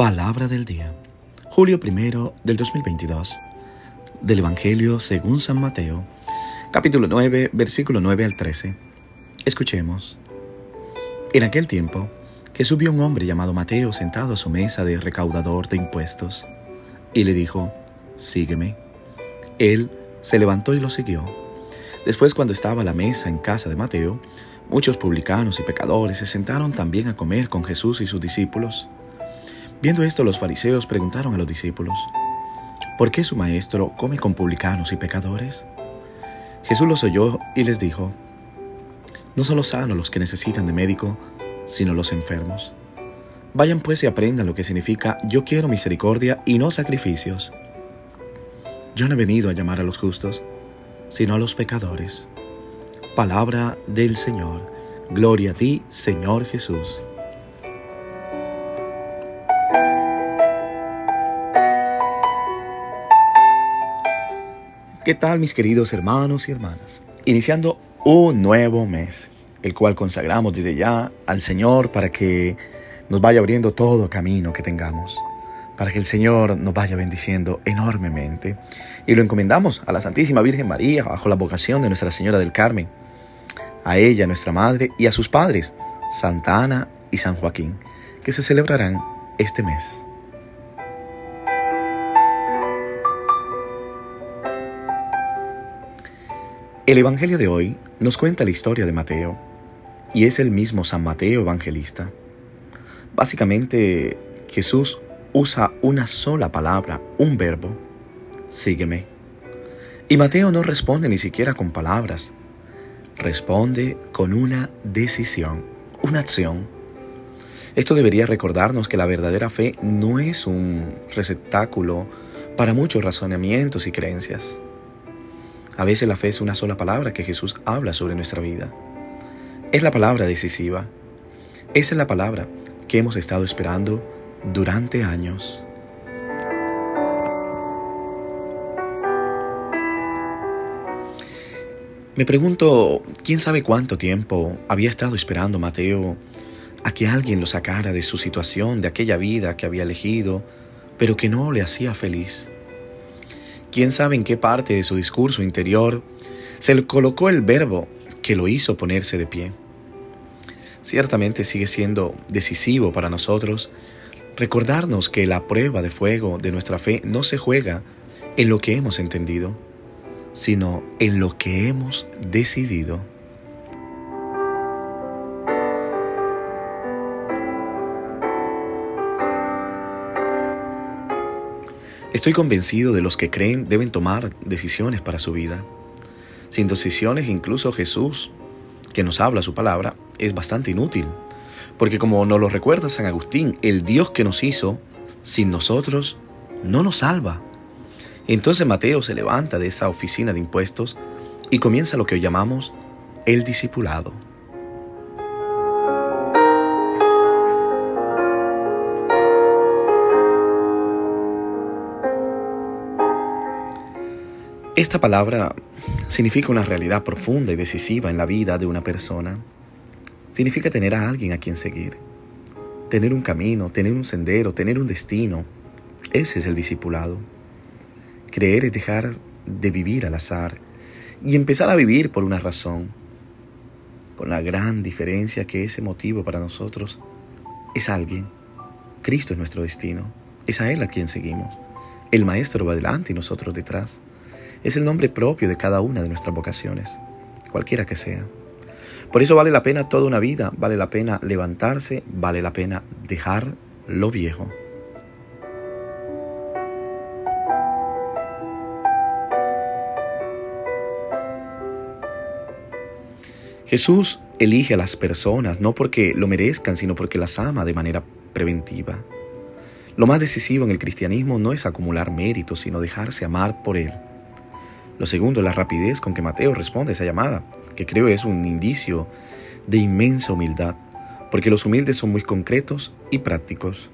Palabra del día. Julio primero del 2022. Del Evangelio según San Mateo, capítulo 9, versículo 9 al 13. Escuchemos. En aquel tiempo, Jesús vio un hombre llamado Mateo sentado a su mesa de recaudador de impuestos, y le dijo, Sígueme. Él se levantó y lo siguió. Después, cuando estaba a la mesa en casa de Mateo, muchos publicanos y pecadores se sentaron también a comer con Jesús y sus discípulos. Viendo esto, los fariseos preguntaron a los discípulos, ¿por qué su maestro come con publicanos y pecadores? Jesús los oyó y les dijo, no son los sanos los que necesitan de médico, sino los enfermos. Vayan pues y aprendan lo que significa yo quiero misericordia y no sacrificios. Yo no he venido a llamar a los justos, sino a los pecadores. Palabra del Señor. Gloria a ti, Señor Jesús. ¿Qué tal mis queridos hermanos y hermanas? Iniciando un nuevo mes, el cual consagramos desde ya al Señor para que nos vaya abriendo todo camino que tengamos, para que el Señor nos vaya bendiciendo enormemente. Y lo encomendamos a la Santísima Virgen María bajo la vocación de Nuestra Señora del Carmen, a ella, nuestra Madre, y a sus padres, Santa Ana y San Joaquín, que se celebrarán este mes. El Evangelio de hoy nos cuenta la historia de Mateo, y es el mismo San Mateo evangelista. Básicamente, Jesús usa una sola palabra, un verbo, sígueme. Y Mateo no responde ni siquiera con palabras, responde con una decisión, una acción. Esto debería recordarnos que la verdadera fe no es un receptáculo para muchos razonamientos y creencias. A veces la fe es una sola palabra que Jesús habla sobre nuestra vida. Es la palabra decisiva. Esa es la palabra que hemos estado esperando durante años. Me pregunto, ¿quién sabe cuánto tiempo había estado esperando Mateo a que alguien lo sacara de su situación, de aquella vida que había elegido, pero que no le hacía feliz? Quién sabe en qué parte de su discurso interior se le colocó el verbo que lo hizo ponerse de pie. Ciertamente sigue siendo decisivo para nosotros recordarnos que la prueba de fuego de nuestra fe no se juega en lo que hemos entendido, sino en lo que hemos decidido. Estoy convencido de los que creen deben tomar decisiones para su vida. Sin decisiones incluso Jesús, que nos habla su palabra, es bastante inútil. Porque como nos lo recuerda San Agustín, el Dios que nos hizo, sin nosotros, no nos salva. Entonces Mateo se levanta de esa oficina de impuestos y comienza lo que hoy llamamos el discipulado. Esta palabra significa una realidad profunda y decisiva en la vida de una persona. Significa tener a alguien a quien seguir, tener un camino, tener un sendero, tener un destino. Ese es el discipulado. Creer es dejar de vivir al azar y empezar a vivir por una razón, con la gran diferencia que ese motivo para nosotros es alguien. Cristo es nuestro destino, es a Él a quien seguimos. El Maestro va delante y nosotros detrás. Es el nombre propio de cada una de nuestras vocaciones, cualquiera que sea. Por eso vale la pena toda una vida, vale la pena levantarse, vale la pena dejar lo viejo. Jesús elige a las personas no porque lo merezcan, sino porque las ama de manera preventiva. Lo más decisivo en el cristianismo no es acumular méritos, sino dejarse amar por Él. Lo segundo la rapidez con que Mateo responde a esa llamada, que creo es un indicio de inmensa humildad, porque los humildes son muy concretos y prácticos.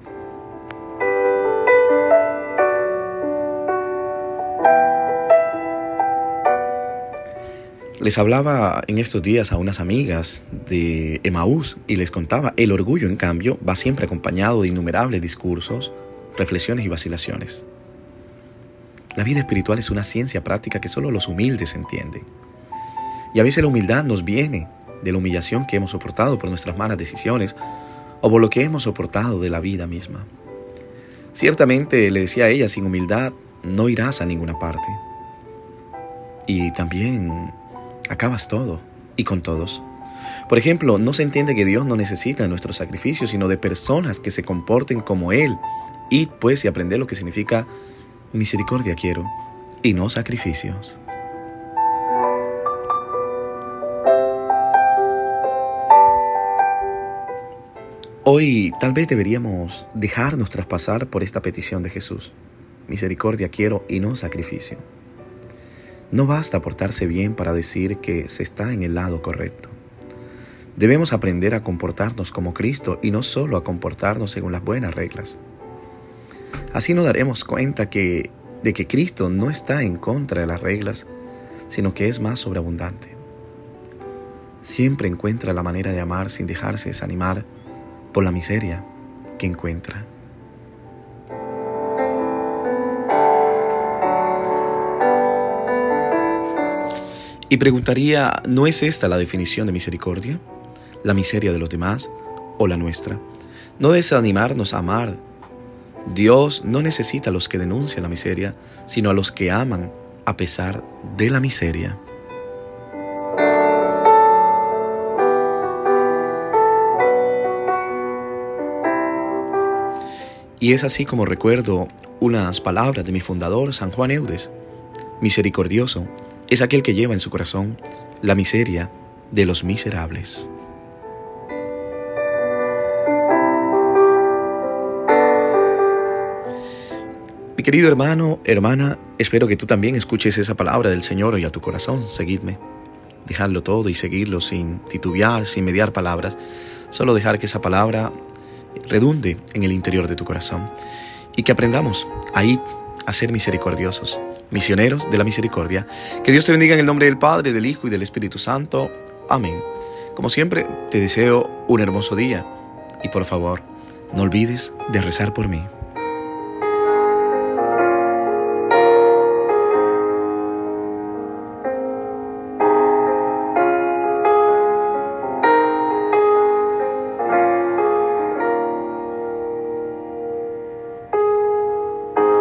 Les hablaba en estos días a unas amigas de Emaús y les contaba, el orgullo en cambio va siempre acompañado de innumerables discursos, reflexiones y vacilaciones. La vida espiritual es una ciencia práctica que solo los humildes entienden. Y a veces la humildad nos viene de la humillación que hemos soportado por nuestras malas decisiones o por lo que hemos soportado de la vida misma. Ciertamente, le decía a ella, sin humildad no irás a ninguna parte. Y también acabas todo y con todos. Por ejemplo, no se entiende que Dios no necesita nuestros sacrificios, sino de personas que se comporten como Él. Y pues y aprender lo que significa misericordia quiero y no sacrificios. Hoy tal vez deberíamos dejarnos traspasar por esta petición de Jesús. Misericordia quiero y no sacrificio. No basta portarse bien para decir que se está en el lado correcto. Debemos aprender a comportarnos como Cristo y no solo a comportarnos según las buenas reglas. Así nos daremos cuenta de que Cristo no está en contra de las reglas, sino que es más sobreabundante. Siempre encuentra la manera de amar sin dejarse desanimar por la miseria que encuentra. Y preguntaría, ¿no es esta la definición de misericordia? ¿La miseria de los demás o la nuestra? No desanimarnos a amar. Dios no necesita a los que denuncian la miseria, sino a los que aman a pesar de la miseria. Y es así como recuerdo unas palabras de mi fundador, San Juan Eudes, misericordioso es aquel que lleva en su corazón la miseria de los miserables. Mi querido hermano, hermana, espero que tú también escuches esa palabra del Señor hoy a tu corazón. Seguidme. Dejarlo todo y seguirlo sin titubear, sin mediar palabras. Solo dejar que esa palabra redunde en el interior de tu corazón. Y que aprendamos a ir a ser misericordiosos misioneros de la misericordia. Que Dios te bendiga en el nombre del Padre, del Hijo y del Espíritu Santo. Amén. Como siempre, te deseo un hermoso día y por favor, no olvides de rezar por mí.